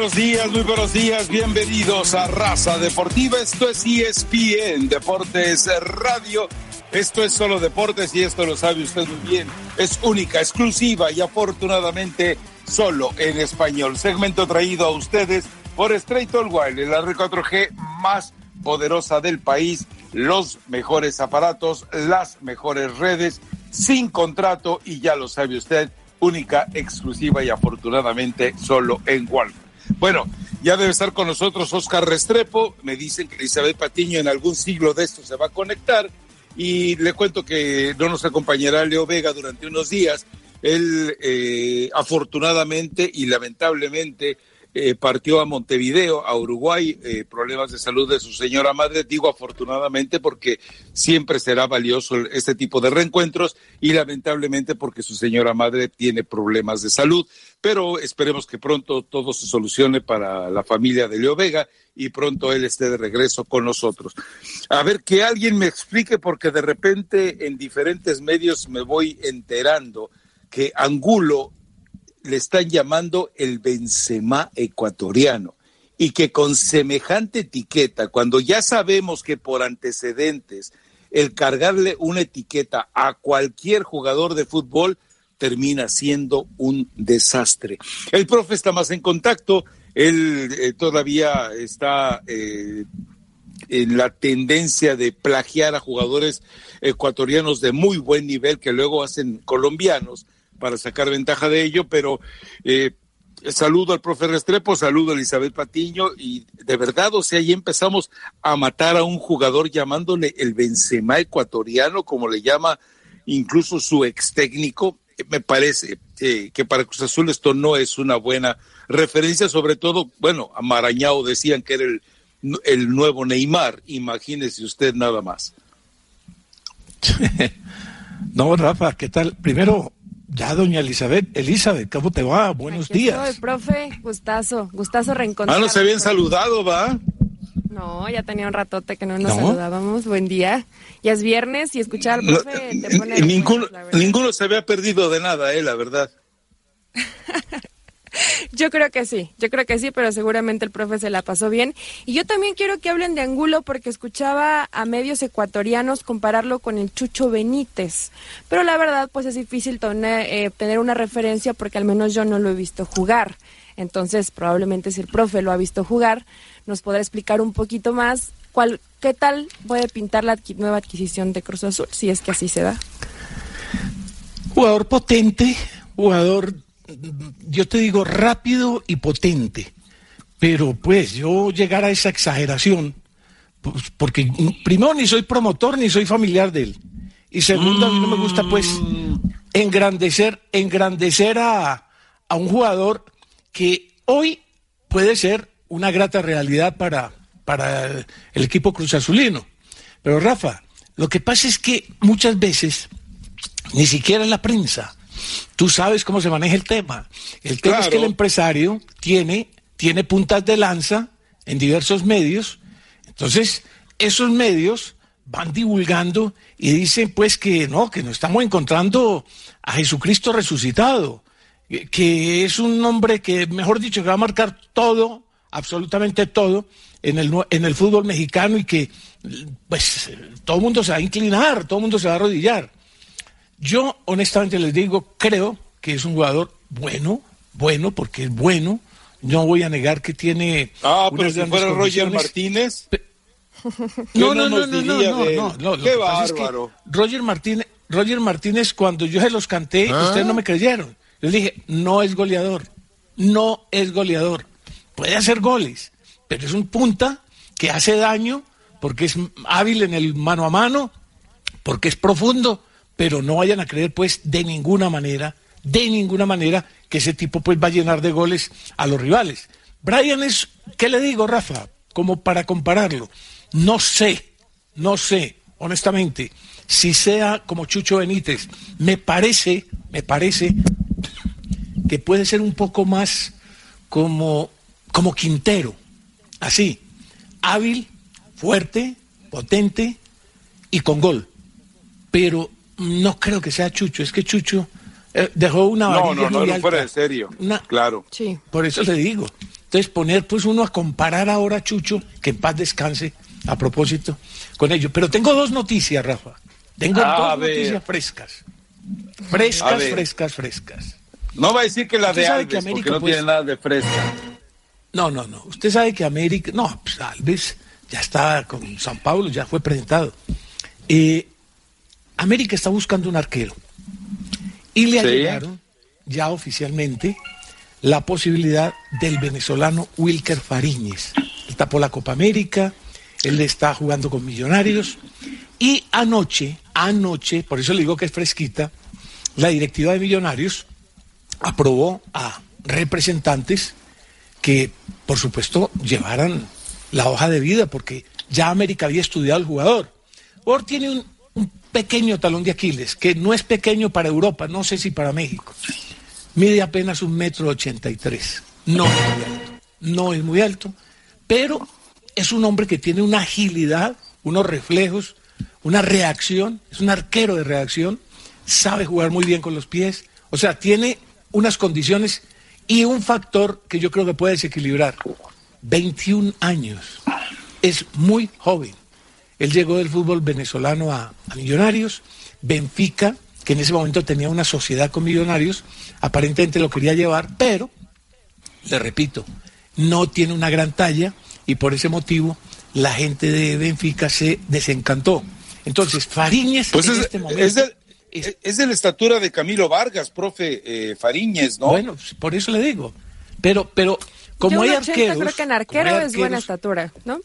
buenos días, muy buenos días. Bienvenidos a Raza Deportiva. Esto es ESPN Deportes Radio. Esto es solo deportes y esto lo sabe usted muy bien. Es única, exclusiva y afortunadamente solo en español. Segmento traído a ustedes por Straight All Wild, la red 4G más poderosa del país. Los mejores aparatos, las mejores redes, sin contrato y ya lo sabe usted, única, exclusiva y afortunadamente solo en Walmart. Bueno, ya debe estar con nosotros Oscar Restrepo. Me dicen que Elizabeth Patiño en algún siglo de esto se va a conectar. Y le cuento que no nos acompañará Leo Vega durante unos días. Él, eh, afortunadamente y lamentablemente, eh, partió a Montevideo, a Uruguay, eh, problemas de salud de su señora madre, digo afortunadamente porque siempre será valioso este tipo de reencuentros y lamentablemente porque su señora madre tiene problemas de salud, pero esperemos que pronto todo se solucione para la familia de Leo Vega y pronto él esté de regreso con nosotros. A ver, que alguien me explique porque de repente en diferentes medios me voy enterando que Angulo le están llamando el Benzema ecuatoriano y que con semejante etiqueta, cuando ya sabemos que por antecedentes el cargarle una etiqueta a cualquier jugador de fútbol termina siendo un desastre. El profe está más en contacto, él eh, todavía está eh, en la tendencia de plagiar a jugadores ecuatorianos de muy buen nivel que luego hacen colombianos para sacar ventaja de ello, pero eh, saludo al profe Restrepo, saludo a Elizabeth Patiño y de verdad, o sea, ahí empezamos a matar a un jugador llamándole el Benzema ecuatoriano, como le llama incluso su ex técnico. Me parece eh, que para Cruz Azul esto no es una buena referencia, sobre todo, bueno, a Marañao decían que era el, el nuevo Neymar, imagínese usted nada más. no, Rafa, ¿qué tal? Primero, ya, doña Elizabeth, Elizabeth, ¿cómo te va? Buenos días. Soy, profe, gustazo, gustazo reencontrar. Ah, no se habían saludado, ¿va? No, ya tenía un ratote que no nos saludábamos. Buen día. Ya es viernes y escuchar al profe te pone ninguno, ninguno se había perdido de nada, eh, la verdad. Yo creo que sí, yo creo que sí, pero seguramente el profe se la pasó bien. Y yo también quiero que hablen de Angulo porque escuchaba a medios ecuatorianos compararlo con el Chucho Benítez. Pero la verdad, pues es difícil tener, eh, tener una referencia porque al menos yo no lo he visto jugar. Entonces, probablemente si el profe lo ha visto jugar, nos podrá explicar un poquito más cuál, qué tal puede pintar la nueva adquisición de Cruz Azul, si es que así se da. Jugador potente, jugador yo te digo rápido y potente, pero pues yo llegar a esa exageración, pues, porque primero ni soy promotor ni soy familiar de él, y segundo a mí no me gusta pues engrandecer, engrandecer a, a un jugador que hoy puede ser una grata realidad para, para el, el equipo Cruz Azulino. Pero Rafa, lo que pasa es que muchas veces ni siquiera la prensa Tú sabes cómo se maneja el tema. El tema es que el empresario tiene, tiene puntas de lanza en diversos medios. Entonces, esos medios van divulgando y dicen pues que no, que no estamos encontrando a Jesucristo resucitado, que es un hombre que, mejor dicho, que va a marcar todo, absolutamente todo, en el, en el fútbol mexicano y que pues todo el mundo se va a inclinar, todo el mundo se va a arrodillar. Yo honestamente les digo, creo que es un jugador bueno, bueno, porque es bueno. No voy a negar que tiene. Ah, pero si fuera Roger Martínez. No, no, no, no, no, no, Qué bárbaro. Roger Martínez, Roger Martínez, cuando yo se los canté, ¿Ah? ustedes no me creyeron. Les dije, no es goleador, no es goleador. Puede hacer goles, pero es un punta que hace daño porque es hábil en el mano a mano, porque es profundo, pero no vayan a creer pues de ninguna manera, de ninguna manera que ese tipo pues va a llenar de goles a los rivales. Brian es, ¿qué le digo, Rafa? Como para compararlo. No sé, no sé, honestamente, si sea como Chucho Benítez. Me parece, me parece que puede ser un poco más como, como Quintero, así, hábil, fuerte, potente y con gol. Pero no creo que sea Chucho, es que Chucho eh, dejó una No, no, no, no fuera de serio. claro. Sí. Por eso le digo. Entonces poner pues uno a comparar ahora a Chucho, que en paz descanse, a propósito, con ello. Pero tengo dos noticias, Rafa. Tengo dos noticias frescas. Frescas, frescas, frescas. No va a decir que la de Alves, porque no pues, tiene nada de fresca. No, no, no. Usted sabe que América... No, pues Alves ya está con San Paulo, ya fue presentado. Eh, América está buscando un arquero. Y le llegaron ya oficialmente la posibilidad del venezolano Wilker Fariñez. Él tapó la Copa América, él está jugando con Millonarios. Y anoche, anoche, por eso le digo que es fresquita, la directiva de Millonarios aprobó a representantes que, por supuesto, llevaran la hoja de vida, porque ya América había estudiado al jugador. Or tiene un, pequeño talón de Aquiles, que no es pequeño para Europa, no sé si para México. Mide apenas un metro ochenta y tres. No es muy alto, no es muy alto, pero es un hombre que tiene una agilidad, unos reflejos, una reacción, es un arquero de reacción, sabe jugar muy bien con los pies, o sea, tiene unas condiciones y un factor que yo creo que puede desequilibrar. 21 años. Es muy joven. Él llegó del fútbol venezolano a, Millonarios. Benfica, que en ese momento tenía una sociedad con Millonarios, aparentemente lo quería llevar, pero, le repito, no tiene una gran talla y por ese motivo la gente de Benfica se desencantó. Entonces, Fariñez pues en este momento... Es, de la estatura de Camilo Vargas, profe eh, Fariñez, ¿no? Bueno, por eso le digo. Pero, pero como hay arqueros. creo que en arquero es buena estatura, ¿no?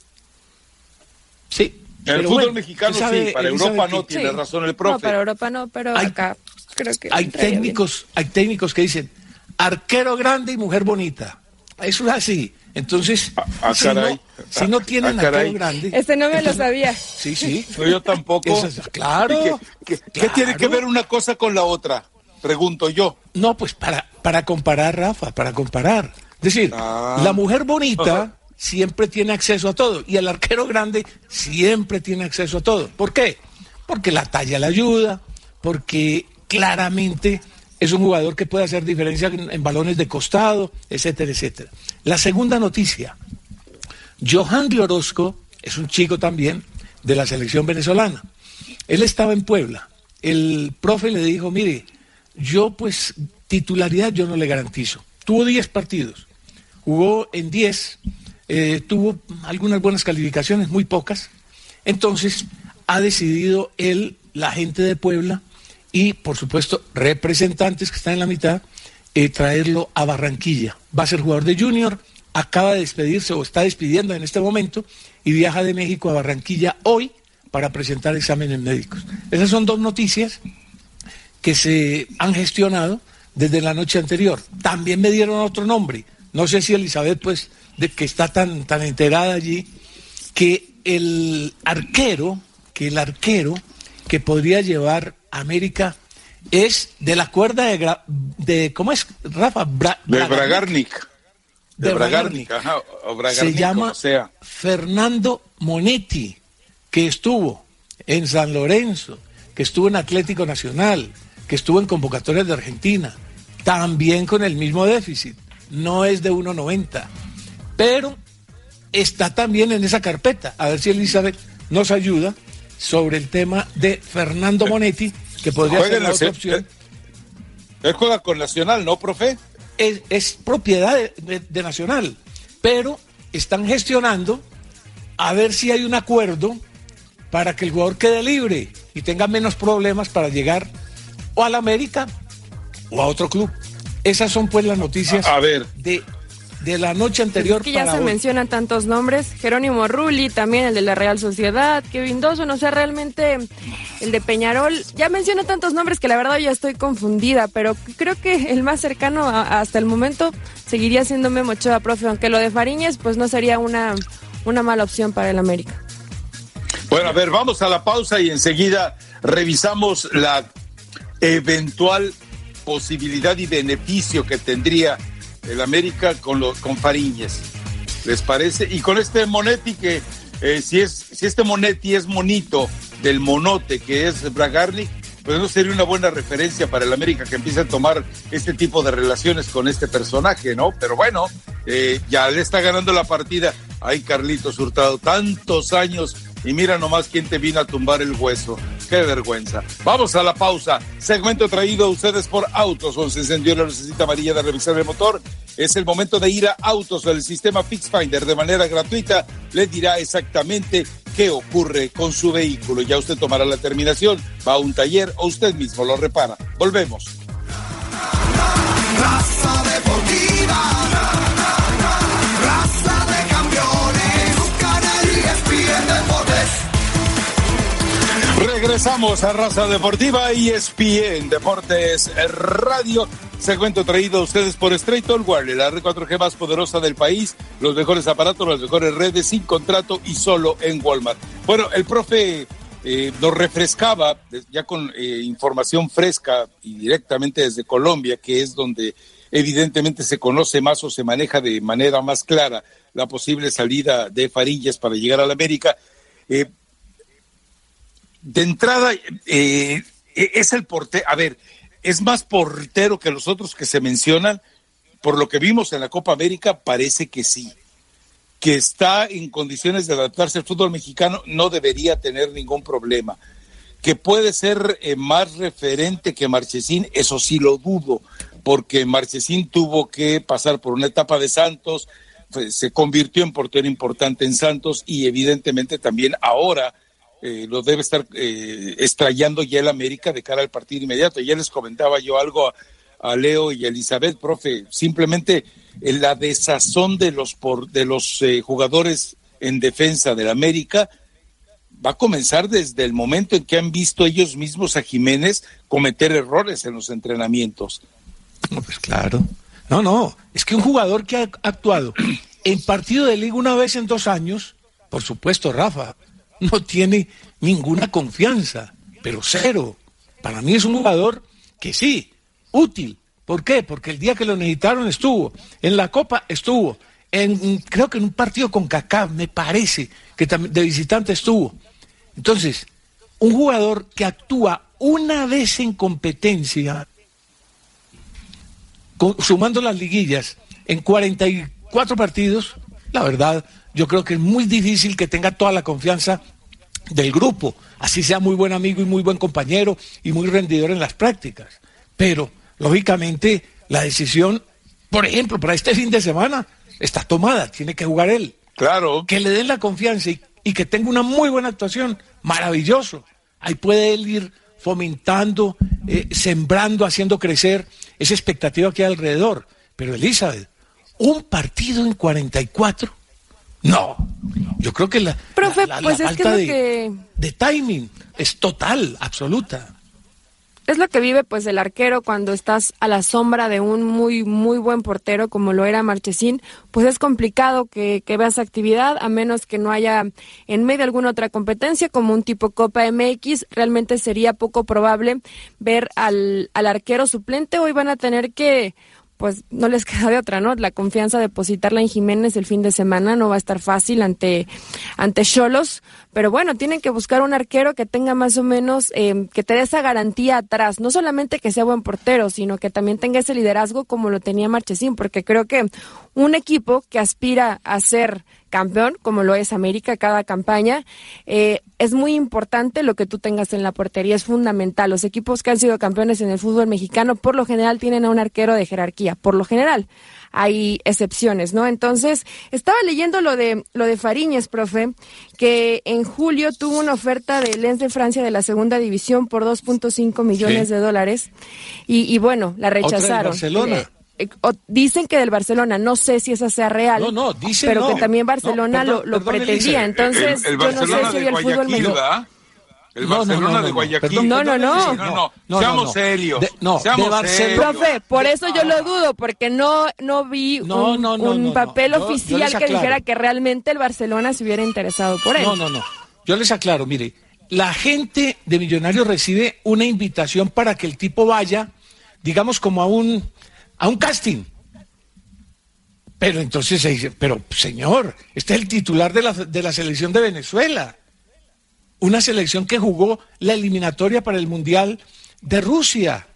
Sí. En el fútbol mexicano sí, para Europa no, tiene razón el profe. No, para Europa no, pero acá creo que. Hay técnicos, hay técnicos que dicen arquero grande y mujer bonita. Eso es así. Entonces, ah, ah, si, no, si, no, tienen ah, arquero grande. Este no me lo sabía. Sí, sí. yo tampoco. claro. ¿Qué, tiene que ver una cosa con la otra? Pregunto yo. No, pues para, para comparar, Rafa, para comparar. Es decir, la mujer bonita siempre tiene acceso a todo y el arquero grande siempre tiene acceso a todo. ¿Por qué? Porque la talla le ayuda, porque claramente es un jugador que puede hacer diferencia en, balones de costado, etcétera, etcétera. La segunda noticia, Johan de Orozco es un chico también de la selección venezolana. Él estaba en Puebla. El profe le dijo, mire, yo pues titularidad yo no le garantizo. Tuvo 10 partidos, jugó en 10, eh, tuvo algunas buenas calificaciones, muy pocas. Entonces ha decidido él, la gente de Puebla, y, por supuesto, representantes que están en la mitad, eh, traerlo a Barranquilla. Va a ser jugador de Junior, acaba de despedirse o está despidiendo en este momento y viaja de México a Barranquilla hoy para presentar exámenes médicos. Esas son dos noticias que se han gestionado desde la noche anterior. También me dieron otro nombre. No sé si Elizabeth, pues, de que está tan, tan enterada allí, que el arquero, que el arquero que podría llevar América es de la cuerda de, de ¿cómo es, Rafa? de Bragarnik. de, Bragarnik, se llama Fernando Monetti, que estuvo en San Lorenzo, que estuvo en Atlético Nacional, que estuvo en convocatorias de Argentina, también con el mismo déficit, no es de 1.90, pero está también en esa carpeta. A ver si Elizabeth nos ayuda sobre el tema de Fernando Monetti, que podría ser la otra opción. Él juega con Nacional, ¿no, profe? Es, propiedad de, Nacional, pero están gestionando a ver si hay un acuerdo para que el jugador quede libre y tenga menos problemas para llegar o al América o a otro club. Esas son pues las noticias a ver. de de la noche anterior. que ya se mencionan tantos nombres, Jerónimo Rulli, también el de la Real Sociedad, Kevin Doso, no sé, realmente el de Peñarol, ya menciona tantos nombres que la verdad ya estoy confundida, pero creo que el más cercano hasta el momento seguiría siendo Memo Ochoa, profe, aunque lo de Fariñez pues no sería una, una mala opción para el América. Bueno, a ver, vamos a la pausa y enseguida revisamos la eventual posibilidad y beneficio que tendría el América con, los, con Fariñez. ¿Les parece? Y con este Monetti que, eh, si, es, si este Monetti es monito del monote que es Bragarni, pues no sería una buena referencia para el América que empiece a tomar este tipo de relaciones con este personaje, ¿no? Pero bueno, eh, ya le está ganando la partida. Ay, Carlitos Hurtado, tantos años y mira nomás quién te vino a tumbar el hueso. Qué vergüenza. Vamos a la pausa. Segmento traído a ustedes por Autos. O se encendió la lucecita amarilla de revisar el motor. Es el momento de ir a Autos. El sistema FixFinder de manera gratuita le dirá exactamente qué ocurre con su vehículo. Ya usted tomará la terminación, va a un taller o usted mismo lo repara. Volvemos. Regresamos a Raza Deportiva y ESPN Deportes Radio. Segmento traído a ustedes por Straight All Wireless, la red 4G más poderosa del país, los mejores aparatos, las mejores redes sin contrato y solo en Walmart. Bueno, el profe eh, nos refrescaba ya con eh, información fresca y directamente desde Colombia, que es donde evidentemente se conoce más o se maneja de manera más clara la posible salida de Farillas para llegar a la América. Eh, de entrada, eh, es el portero, a ver, es más portero que los otros que se mencionan, por lo que vimos en la Copa América, parece que sí. Que está en condiciones de adaptarse al fútbol mexicano, no debería tener ningún problema. Que puede ser eh, más referente que Marchesín, eso sí lo dudo, porque Marchesín tuvo que pasar por una etapa de Santos, se convirtió en portero importante en Santos y evidentemente también ahora eh, lo debe estar eh, extrayendo ya el América de cara al partido inmediato. Ya les comentaba yo algo a, Leo y a Elizabeth, profe, simplemente eh, la desazón de los, por, de los eh, jugadores en defensa del América va a comenzar desde el momento en que han visto ellos mismos a Jiménez cometer errores en los entrenamientos. No, pues claro. No, no, es que un jugador que ha actuado en partido de liga una vez en dos años, por supuesto, Rafa, no tiene ninguna confianza, pero cero. Para mí es un jugador que sí, útil. ¿Por qué? Porque el día que lo necesitaron estuvo. En la Copa estuvo. En, creo que en un partido con Kaká, me parece, que de visitante estuvo. Entonces, un jugador que actúa una vez en competencia, sumando las liguillas, en 44 partidos, la verdad, yo creo que es muy difícil que tenga toda la confianza del grupo, así sea muy buen amigo y muy buen compañero y muy rendidor en las prácticas. Pero, lógicamente, la decisión, por ejemplo, para este fin de semana, está tomada, tiene que jugar él. Claro. Que le den la confianza y, que tenga una muy buena actuación, maravilloso. Ahí puede él ir fomentando, eh, sembrando, haciendo crecer esa expectativa que hay alrededor. Pero Elizabeth, un partido en 44 no, yo creo que la, Profe, pues es que de, timing es total, absoluta. Es lo que vive pues el arquero cuando estás a la sombra de un muy muy buen portero como lo era Marchesín, pues es complicado que, que veas actividad a menos que no haya en medio alguna otra competencia como un tipo Copa MX, realmente sería poco probable ver al, al arquero suplente, hoy van a tener que pues no les queda de otra, ¿no? La confianza de depositarla en Jiménez el fin de semana no va a estar fácil ante ante Cholos, pero bueno, tienen que buscar un arquero que tenga más o menos, eh, que te dé esa garantía atrás, no solamente que sea buen portero, sino que también tenga ese liderazgo como lo tenía Marchesín, porque creo que un equipo que aspira a ser campeón, como lo es América cada campaña, eh, es muy importante lo que tú tengas en la portería, es fundamental. Los equipos que han sido campeones en el fútbol mexicano por lo general tienen a un arquero de jerarquía, por lo general. Hay excepciones, ¿no? Entonces, estaba leyendo lo de lo de Fariñez, profe, que en julio tuvo una oferta de Lens de Francia de la segunda división por 2.5 millones de dólares y, y, bueno, la rechazaron. Barcelona. Eh, eh, dicen que del Barcelona, no sé si esa sea real, no, no, dicen pero no. que también Barcelona No, perdón, lo, lo perdón, pretendía. Entonces, el, el yo no sé si el fútbol mexicano. El No, no, Barcelona no, no, de no, Guayaquil. perdón, No, no, no. No, no. No, Seamos no. serios. De- no, de seamos Barcelona. serios. Profe, por eso yo lo dudo, porque no no vi No, un, no, no, un no, no. papel Yo- yo oficial que dijera que realmente el Barcelona se hubiera interesado por él. No, no, no. Yo les aclaro, mire, la gente de Millonarios recibe una invitación para que el tipo vaya, digamos, como a un, a un casting. Pero entonces se dice, pero señor, este es el titular de la, de la selección de Venezuela. Una selección que jugó la eliminatoria para el Mundial de Rusia.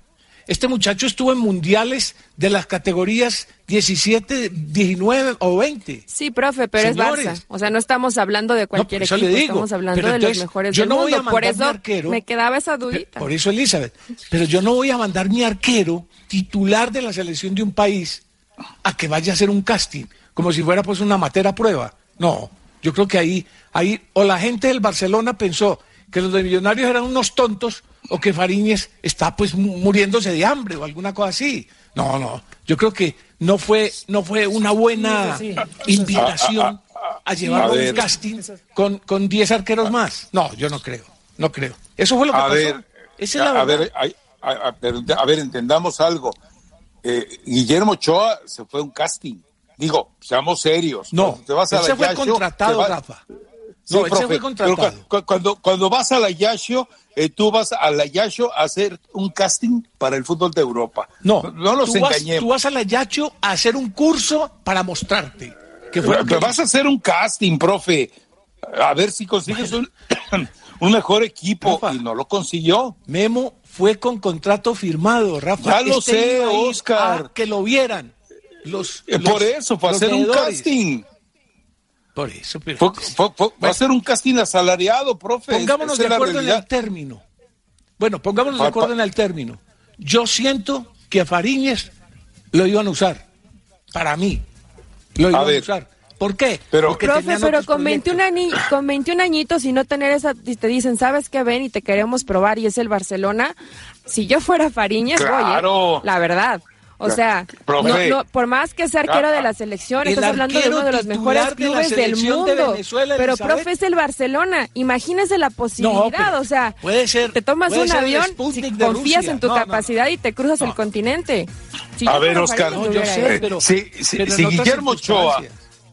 Este muchacho estuvo en mundiales de las categorías 17, 19 o 20. Sí, profe, pero Señores. es Barça. O sea, no estamos hablando de cualquier por eso equipo, le digo. estamos hablando de entonces, los mejores yo del no voy a mundo. Por eso arquero. me quedaba esa dudita. Por eso, Elizabeth. Pero yo no voy a mandar mi arquero titular de la selección de un país a que vaya a hacer un casting, como si fuera pues una matera prueba. No, yo creo que ahí, ahí, o la gente del Barcelona pensó que los de Millonarios eran unos tontos o que Fariñez está pues mu- muriéndose de hambre o alguna cosa así. No, no, yo creo que no fue, no fue una buena invitación a llevar A a un ver. casting con, con 10 arqueros más. No, yo no creo, no creo. Eso fue lo que A pasó. ver, Esa es la a, ver, ay, a, a- pero, a ver, entendamos algo. Eh, Guillermo Ochoa se fue a un casting. Digo, seamos serios. No, te vas a él se fue contratado, Rafa. Sí, No, profe, fue contratado. cu- cu- cuando, cuando vas a la Yasho, eh, tú vas a la Yasho a hacer un casting para el fútbol de Europa. No, no nos tú vas, engañemos. tú vas a la a hacer un curso para mostrarte. Que fue lo Pero vas a hacer un casting, profe. A ver si consigues un, un mejor equipo. Rafa. Y no lo consiguió. Memo fue con contrato firmado, Rafa. Ya lo sé, a ir Oscar. a que lo vieran. Los, Eh, los- por eso, fue a los hacer un casting. Por eso, pero Fue- fue- fue- va a ser un casting asalariado, profe. pongámonos de acuerdo en el término. Bueno, pongámonos de acuerdo pa- en el término. Yo siento que a Fariñez lo iban a usar. Para mí. Lo iban a, usar. ¿Por qué? Pero- Porque Profe, pero con 21, proyectos. ani- con 21 añitos y no tener esa, y te dicen, ¿sabes qué ven? Y te queremos probar y es el Barcelona. Si yo fuera Fariñez, Claro. voy, ¿eh? La verdad. O sea, Profe. no- no, por más que sea arquero de la selección, El estás hablando de uno de los mejores de clubes del de mundo. Venezuela, pero, profe, es el Barcelona. Imagínese la posibilidad. o sea, puede ser- te tomas puede un avión, si de confías Rusia. en tu No, no, no. capacidad y te cruzas el continente. Si A ver, Oscar. Yo sé, pero- si, si- pero Guillermo Ochoa,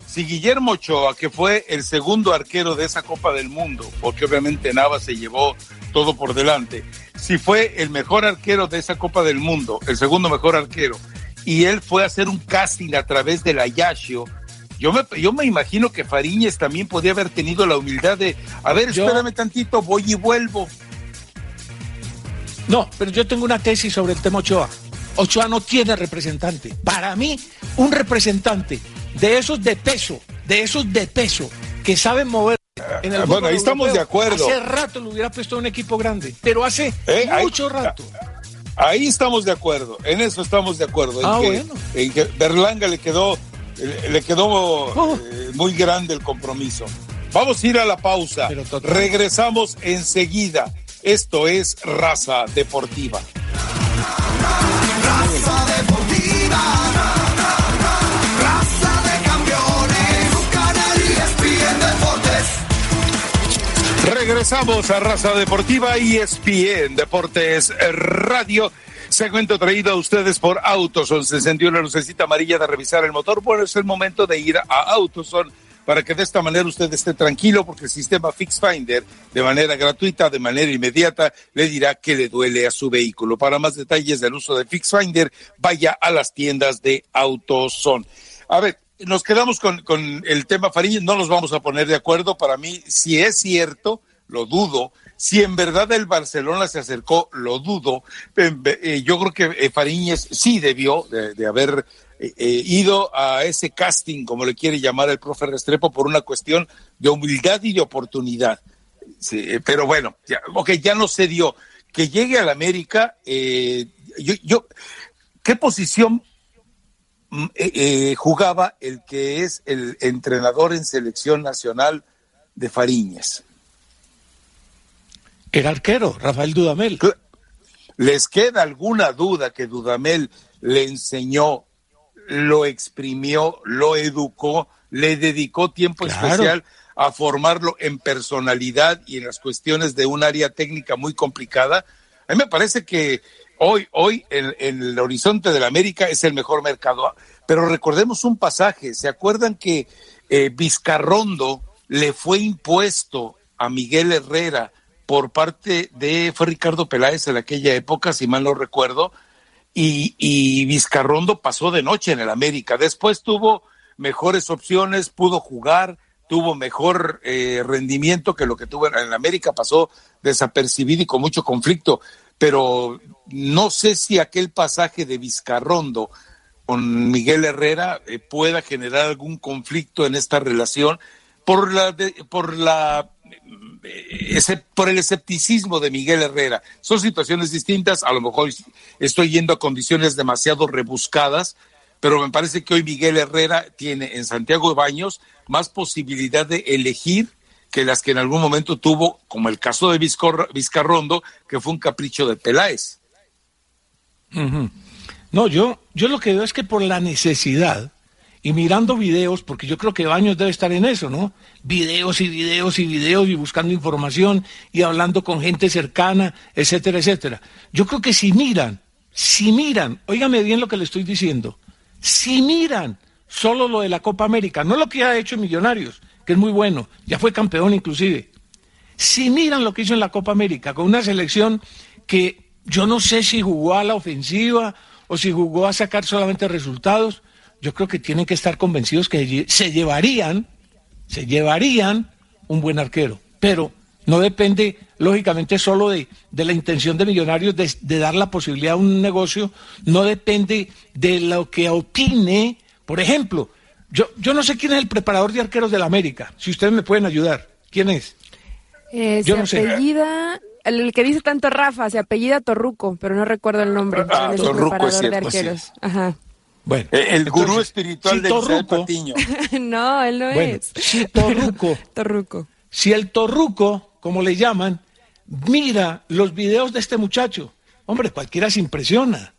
si Guillermo Ochoa, que fue el segundo arquero de esa Copa del Mundo, porque obviamente Nava se llevó todo por delante, si fue el mejor arquero de esa Copa del Mundo, el segundo mejor arquero, y él fue a hacer un casting a través de la Yashio, yo me, yo me imagino que Fariñez también podía haber tenido la humildad de, a ver, Yo- espérame tantito, voy y vuelvo. No, pero yo tengo una tesis sobre el tema Ochoa. Ochoa no tiene representante. Para mí, un representante de esos de peso, de esos de peso, que saben mover en el Ah, bueno, ahí estamos de acuerdo. Hace rato lo hubiera puesto en un equipo grande, pero hace Eh, ahí- mucho rato. Ahí estamos de acuerdo, en eso estamos de acuerdo. En, Ah, que, bueno. en que Berlanga le quedó, le quedó Oh. eh, muy grande el compromiso. Vamos a ir a la pausa. Regresamos enseguida. Esto es Raza Deportiva. Regresamos a Raza Deportiva y ESPN Deportes Radio. Segmento traído a ustedes por Autoson. Se encendió la lucecita amarilla de revisar el motor. Bueno, es el momento de ir a Autoson para que de esta manera usted esté tranquilo porque el sistema Fix Finder de manera gratuita, de manera inmediata, le dirá que le duele a su vehículo. Para más detalles del uso de Fix Finder, vaya a las tiendas de AutoZone. A ver, nos quedamos con, con el tema Fariñez, no nos vamos a poner de acuerdo. Para mí, si es cierto, lo dudo, si en verdad el Barcelona se acercó, lo dudo. Eh, yo creo que eh, Fariñez sí debió de, haber eh, ido a ese casting, como le quiere llamar el profe Restrepo, por una cuestión de humildad y de oportunidad. pero bueno, ya, ok, ya no se dio. Que llegue al América, yo, yo, ¿qué posición mm, jugaba el que es el entrenador en selección nacional de Fariñez? Era arquero, Rafael Dudamel. ¿Les queda alguna duda que Dudamel le enseñó, lo exprimió, lo educó, le dedicó tiempo especial a formarlo en personalidad y en las cuestiones de un área técnica muy complicada? A mí me parece que hoy, hoy en, el horizonte de la América es el mejor mercado. Pero recordemos un pasaje, ¿se acuerdan que eh, Vizcarrondo le fue impuesto a Miguel Herrera por parte de, fue Ricardo Peláez en aquella época, si mal no recuerdo, y, y Vizcarrondo pasó de noche en el América. Después tuvo mejores opciones, pudo jugar, tuvo mejor eh, rendimiento que lo que tuvo en América, pasó desapercibido y con mucho conflicto, pero no sé si aquel pasaje de Vizcarrondo con Miguel Herrera eh, pueda generar algún conflicto en esta relación por la, por la ese, por el escepticismo de Miguel Herrera. Son situaciones distintas, a lo mejor estoy yendo a condiciones demasiado rebuscadas, pero me parece que hoy Miguel Herrera tiene en Santiago de Baños más posibilidad de elegir que las que en algún momento tuvo, como el caso de Vizcarrondo, que fue un capricho de Peláez. No, yo, yo lo que veo es que por la necesidad y mirando videos, porque yo creo que Baños debe estar en eso, ¿no? Videos y videos y videos y buscando información y hablando con gente cercana, etcétera, etcétera. Yo creo que si miran, si miran, óigame bien lo que le estoy diciendo, si miran solo lo de la Copa América, no lo que ha hecho Millonarios, que es muy bueno, ya fue campeón inclusive, si miran lo que hizo en la Copa América con una selección que yo no sé si jugó a la ofensiva o si jugó a sacar solamente resultados, yo creo que tienen que estar convencidos que se llevarían, se llevarían un buen arquero. Pero no depende, lógicamente, solo de, la intención de Millonarios de, dar la posibilidad a un negocio, no depende de lo que opine. Por ejemplo, yo, yo no sé quién es el preparador de arqueros de la América, si ustedes me pueden ayudar. ¿Quién es? Eh, yo se apellida, el que dice tanto Rafa, se apellida Torruco, pero no recuerdo el nombre. Ah, es el preparador de arqueros. Ajá. Bueno, eh, el gurú espiritual de Patiño. no, él no es. Si Torruco, Torruco. Si el Torruco, como le llaman, mira los videos de este muchacho, hombre, cualquiera se impresiona.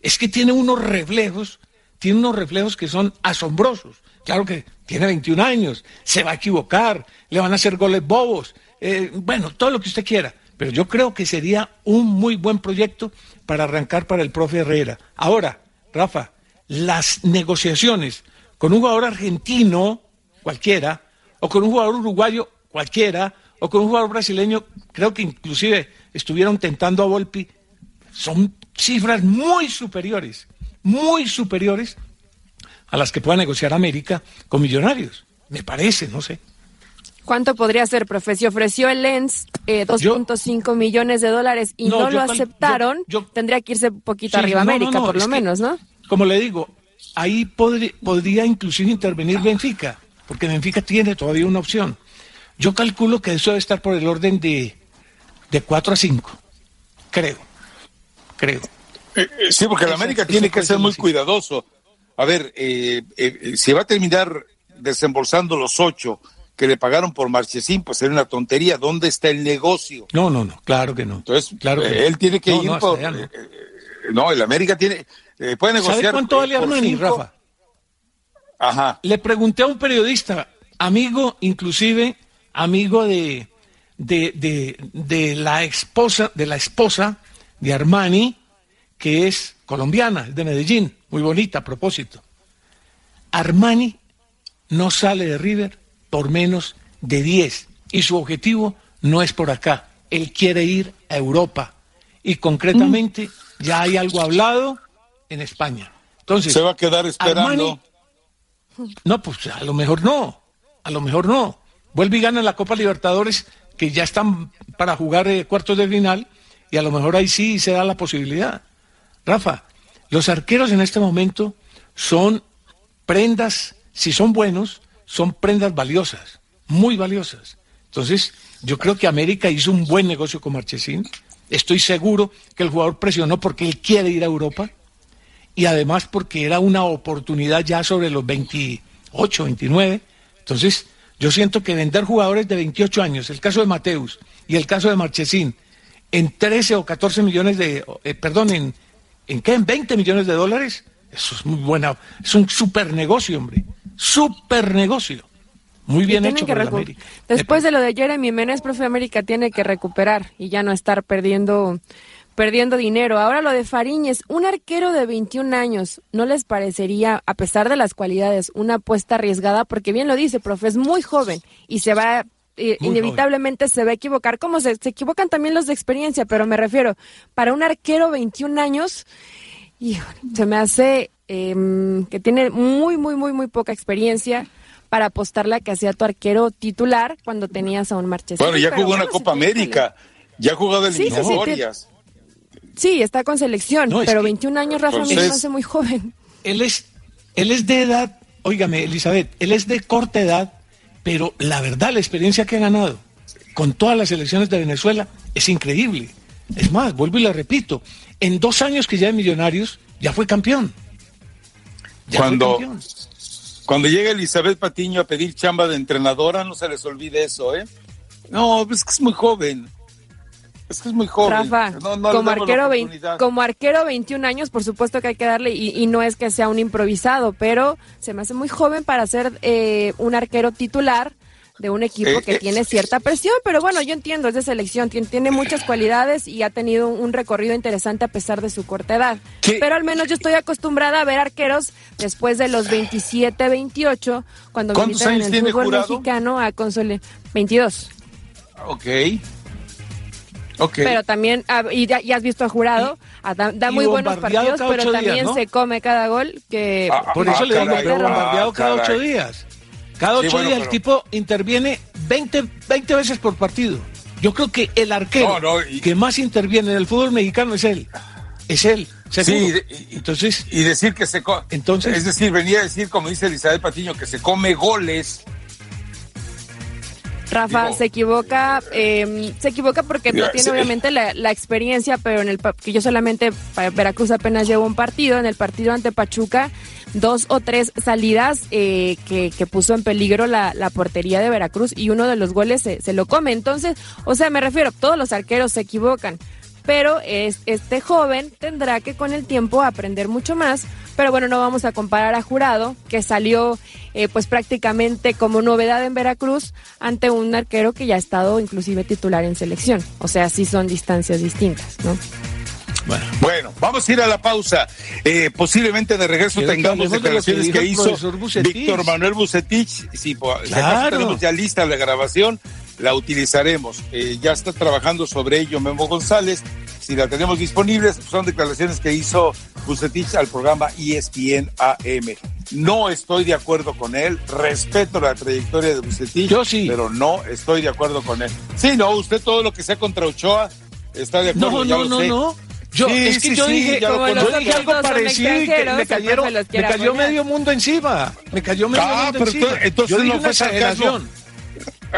Es que tiene unos reflejos, tiene unos reflejos que son asombrosos. Claro que tiene 21 años, se va a equivocar, le van a hacer goles bobos, eh, bueno, todo lo que usted quiera. Pero yo creo que sería un muy buen proyecto para arrancar para el profe Herrera. Ahora, Rafa, las negociaciones con un jugador argentino cualquiera, o con un jugador uruguayo cualquiera, o con un jugador brasileño, creo que inclusive estuvieron tentando a Volpi, son cifras muy superiores, muy superiores a las que pueda negociar América con Millonarios. Me parece, no sé. ¿Cuánto podría ser, profe? Si ofreció el Lens 2.5 millones de dólares y no, lo aceptaron, tendría que irse un poquito arriba América, por lo menos, ¿no? como le digo, ahí podría inclusive intervenir Benfica, porque Benfica tiene todavía una opción. Yo calculo que eso debe estar por el orden de, de 4 a 5, creo, creo. Eh, eh, sí, porque la América tiene que ser muy cuidadoso. A ver, eh, si va a terminar desembolsando los 8 que le pagaron por Marchesín, pues es una tontería. ¿Dónde está el negocio? No, no, no, claro que no. Entonces, claro él tiene que ir por... no, el América tiene eh, puede negociar. ¿Sabe cuánto vale Armani, Rafa? Ajá. Le pregunté a un periodista, amigo, inclusive, amigo de, de, de, la esposa, de la esposa de Armani, que es colombiana, de Medellín, muy bonita a propósito. Armani no sale de River por menos de 10. Y su objetivo no es por acá. Él quiere ir a Europa. Y concretamente ya hay algo hablado en España. Entonces, se va a quedar esperando. no, pues a lo mejor no. A lo mejor no. Vuelve y gana la Copa Libertadores, que ya están para jugar eh, cuartos de final, y a lo mejor ahí sí se da la posibilidad. Rafa, los arqueros en este momento son prendas, si son buenos, son prendas valiosas, muy valiosas. Entonces, yo creo que América hizo un buen negocio con Marchesín. Estoy seguro que el jugador presionó porque él quiere ir a Europa y además porque era una oportunidad ya sobre los 28, 29. Entonces, yo siento que vender jugadores de 28 años, el caso de Mateus y el caso de Marchesín, en 13 o 14 millones de, eh, perdón, en, ¿en qué? En 20 millones de dólares, eso es muy buena, es un super negocio, hombre, super negocio. Muy bien hecho por América. Después de lo de Jeremy Menes, profe América tiene que recuperar y ya no estar perdiendo perdiendo dinero. Ahora lo de Fariñez, un arquero de 21 años, ¿no les parecería, a pesar de las cualidades, una apuesta arriesgada? Porque bien lo dice, profe, es muy joven y se va inevitablemente se va a equivocar, como se, se, equivocan también los de experiencia, pero me refiero, para un arquero 21 años, se me hace em, que tiene muy, muy, muy, muy poca experiencia para apostarle a que hacía tu arquero titular cuando tenías a un Marchesín. Bueno, ya jugó una Copa América, ya ha jugado eliminatorias. Sí, sí, está con selección, pero 21 años Rafa me hace muy joven. Él es, él es de edad, óigame, Elizabeth, él es de corta edad, pero la verdad, la experiencia que ha ganado con todas las elecciones de Venezuela es increíble. Es más, vuelvo y le repito, en dos años que ya es Millonarios, ya fue campeón. cuando, cuando llega Elizabeth Patiño a pedir chamba de entrenadora, no se les olvide eso, ¿eh? No, es que es muy joven. Es que es muy joven. Rafa, como, arquero como arquero 21 años, por supuesto que hay que darle, y, no es que sea un improvisado, pero se me hace muy joven para ser eh, un arquero titular de un equipo eh, que eh, tiene cierta presión, pero bueno, yo entiendo, es de selección, tiene, muchas cualidades y ha tenido un recorrido interesante a pesar de su corta edad. Pero al menos yo estoy acostumbrada a ver arqueros después de los 27, 28, cuando militan en el fútbol mexicano a console 22. Ok. Pero también, ah, y ya, has visto a Jurado, ah, da, muy buenos partidos, pero también se come cada gol. que ah, Por eso le digo que bombardeado cada ocho días. Cada ocho días el tipo interviene 20, 20 veces por partido. Yo creo que el arquero que más interviene en el fútbol mexicano es él. Es él. Sí, y, entonces. Y decir que se. Entonces, es decir, venía a decir, como dice Elizabeth Patiño, que se come goles Rafa se equivoca, eh, se equivoca porque no tiene obviamente la, experiencia, pero en el que yo solamente para Veracruz apenas llevo un partido, en el partido ante Pachuca, dos o tres salidas eh, que, que, puso en peligro la, la, portería de Veracruz y uno de los goles se, se lo come. Entonces, o sea, me refiero, todos los arqueros se equivocan pero es, este joven tendrá que con el tiempo aprender mucho más. Pero bueno, no vamos a comparar a Jurado, que salió eh, pues prácticamente como novedad en Veracruz ante un arquero que ya ha estado inclusive titular en selección. O sea, sí son distancias distintas, ¿no? Bueno, vamos a ir a la pausa. Eh, posiblemente de regreso tengamos declaraciones que, hizo Víctor Manuel Bucetich. Sí, pues, tenemos ya lista la grabación la utilizaremos. Eh, ya está trabajando sobre ello Memo González. Si la tenemos disponible, son declaraciones que hizo Bucetich al programa ESPN AM. No estoy de acuerdo con él, respeto la trayectoria de Bucetich, yo sí. pero no estoy de acuerdo con él. Sí, no, usted todo lo que sea contra Ochoa está de acuerdo. No, no, no, no. Yo, es que yo, dije, yo dije algo parecido y que me, cayeron, me cayó medio mundo encima. Me cayó medio ah, mundo encima. Entonces, yo no fue exageración.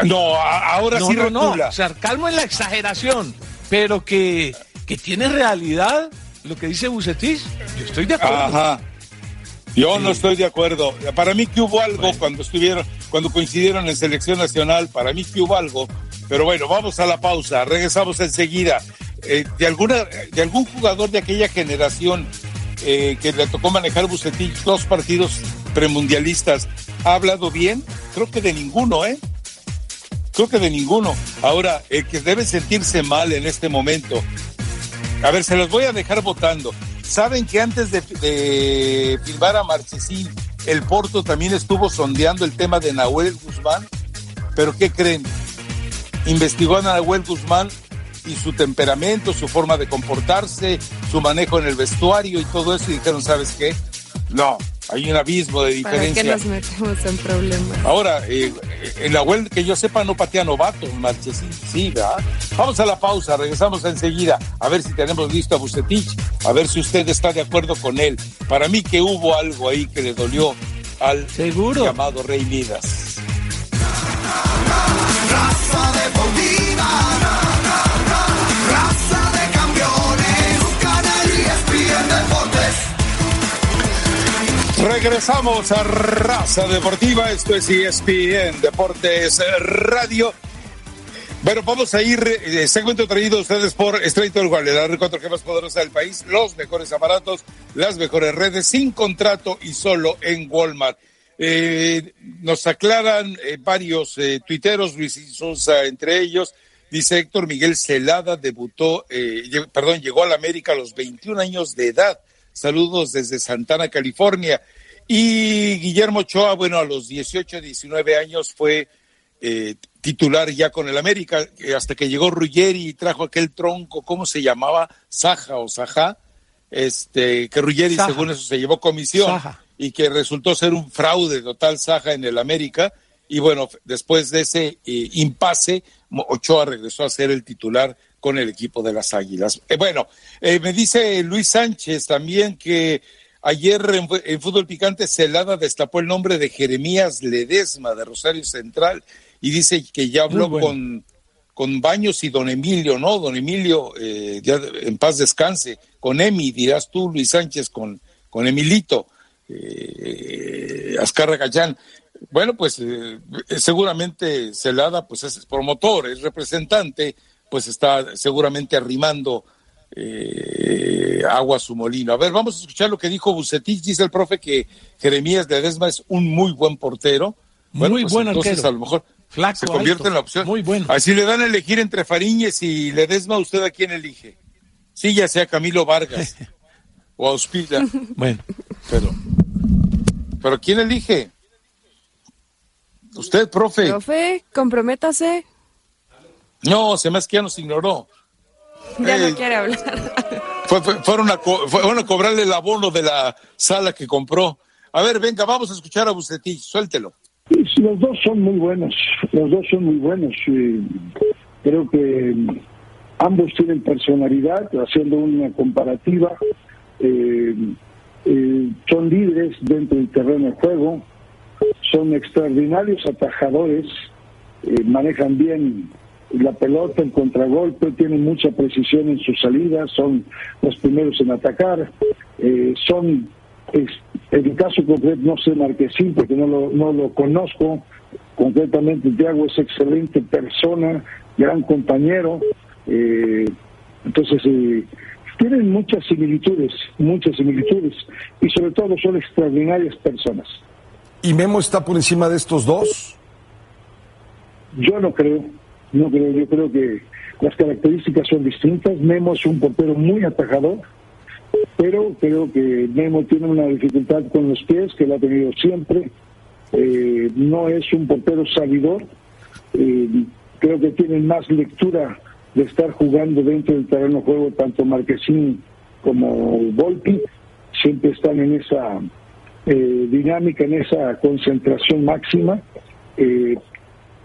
No, ahora sí no, no, o sea, calmo en la exageración, pero que, que tiene realidad lo que dice Bucetis, yo estoy de acuerdo. Ajá. Yo no estoy de acuerdo. Para mí que hubo algo cuando estuvieron, cuando coincidieron en selección nacional, para mí que hubo algo. Pero bueno, vamos a la pausa, regresamos enseguida. Eh, de alguna, de algún jugador de aquella generación eh, que le tocó manejar Bucetich dos partidos premundialistas, ¿ha hablado bien? Creo que de ninguno, ¿eh? Creo que de ninguno. Ahora, el que debe sentirse mal en este momento. A ver, se los voy a dejar votando. ¿Saben que antes de, de filmar a Marchesín, el Porto también estuvo sondeando el tema de Nahuel Guzmán? Pero ¿qué creen? Investigó a Nahuel Guzmán y su temperamento, su forma de comportarse, su manejo en el vestuario y todo eso y dijeron, ¿sabes qué? No, hay un abismo de diferencia. ¿Para qué nos metemos en problemas? Ahora, eh, en la web que yo sepa no patea novatos, Marchesín. Sí, ¿verdad? Vamos a la pausa, regresamos enseguida a ver si tenemos listo a Bucetich, a ver si usted está de acuerdo con él. Para mí que hubo algo ahí que le dolió al ¿Seguro? llamado Rey Midas. Regresamos a Raza Deportiva, esto es ESPN Deportes Radio. Bueno, vamos a ir, eh, segmento traído a ustedes por Straight Guale, la red 4G más poderosa del país, los mejores aparatos, las mejores redes, sin contrato y solo en Walmart. Eh, nos aclaran eh, varios eh, tuiteros, Luis Sousa entre ellos, dice Héctor Miguel Celada debutó, eh, perdón, llegó a la América a los 21 años de edad. Saludos desde Santana, California. Y Guillermo Ochoa, bueno, a los 18, 19 años fue eh, titular ya con el América, hasta que llegó Ruggeri y trajo aquel tronco, ¿cómo se llamaba? Saja o Saja, este, que Ruggeri Saja. según eso se llevó comisión Saja. y que resultó ser un fraude total Saja en el América. Y bueno, después de ese eh, impasse, Ochoa regresó a ser el titular con el equipo de las Águilas. Eh, bueno, eh, me dice Luis Sánchez también que ayer en, Fútbol Picante Celada destapó el nombre de Jeremías Ledesma de Rosario Central y dice que ya habló bueno. con, con Baños y don Emilio, ¿no? Don Emilio, eh, ya en paz descanse, con Emi, dirás tú, Luis Sánchez, con, con Emilito, eh, Azcarra Gallán. Bueno, pues eh, seguramente Celada, pues es promotor, es representante, pues está seguramente arrimando eh, agua a su molino. A ver, vamos a escuchar lo que dijo Bucetich. Dice el profe que Jeremías Ledesma es un muy buen portero. Bueno, Muy pues buen entonces arquero. a lo mejor Flaco, se convierte alto. en la opción. Muy bueno. Así le dan a elegir entre Fariñez y Ledesma, ¿usted a quién elige? Sí, ya sea Camilo Vargas o a Ospina, Bueno, pero, pero ¿quién elige? Usted, profe. Profe, comprométase. No, se me hace que ya nos ignoró. Ya Eh, no quiere hablar. Fue- fue- fueron, a co- fueron a cobrarle el abono de la sala que compró. A ver, venga, vamos a escuchar a Bucetich, suéltelo. Los dos son muy buenos, los dos son muy buenos. eh, creo que ambos tienen personalidad, haciendo una comparativa. eh, eh, son líderes dentro del terreno de juego, son extraordinarios atajadores, eh, manejan bien la pelota, el contragolpe, tienen mucha precisión en sus salidas, son los primeros en atacar, eh, son, es- en el caso concreto no sé Marquesín porque no lo, no lo conozco, concretamente Tiago es excelente persona, gran compañero, eh, entonces eh, tienen muchas similitudes, muchas similitudes, y sobre todo son extraordinarias personas. ¿Y Memo está por encima de estos dos? Yo no creo, no creo, yo creo que las características son distintas. Memo es un portero muy atajador, pero creo que Memo tiene una dificultad con los pies que la ha tenido siempre. Eh, no es un portero salidor, eh, creo que tienen más lectura de estar jugando dentro del terreno de juego tanto Marquesín como Volpi, siempre están en esa eh, dinámica, en esa concentración máxima. Eh,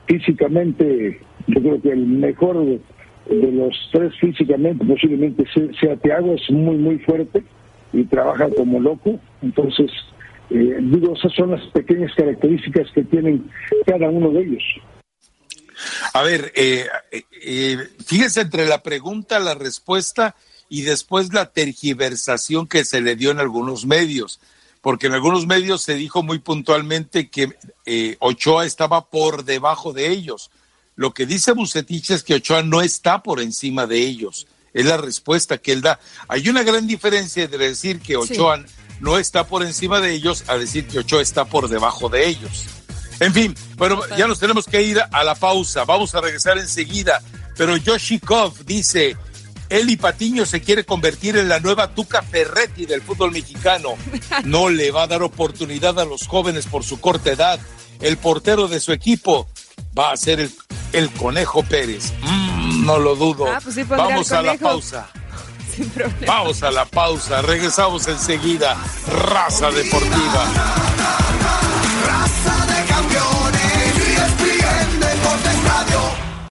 físicamente, yo creo que el mejor de, los tres físicamente posiblemente sea, Thiago, es muy, muy fuerte y trabaja como loco. Entonces, eh, digo, esas son las pequeñas características que tienen cada uno de ellos. A ver, eh, eh, fíjese entre la pregunta, la respuesta y después la tergiversación que se le dio en algunos medios, porque en algunos medios se dijo muy puntualmente que eh, Ochoa estaba por debajo de ellos. Lo que dice Bucetich es que Ochoa no está por encima de ellos. Es la respuesta que él da. Hay una gran diferencia entre decir que Ochoa no está por encima de ellos a decir que Ochoa está por debajo de ellos. En fin, bueno, ya nos tenemos que ir a la pausa. Vamos a regresar enseguida. Pero Yoshikov dice, Eli Patiño se quiere convertir en la nueva Tuca Ferretti del fútbol mexicano. No le va a dar oportunidad a los jóvenes por su corta edad. El portero de su equipo va a ser el, el Conejo Pérez. Mm, no lo dudo. Ah, pues sí Vamos a la pausa. Sin problema. Vamos a la pausa. Regresamos enseguida. Raza Deportiva. Raza de campeones, ESPN Deportes Radio.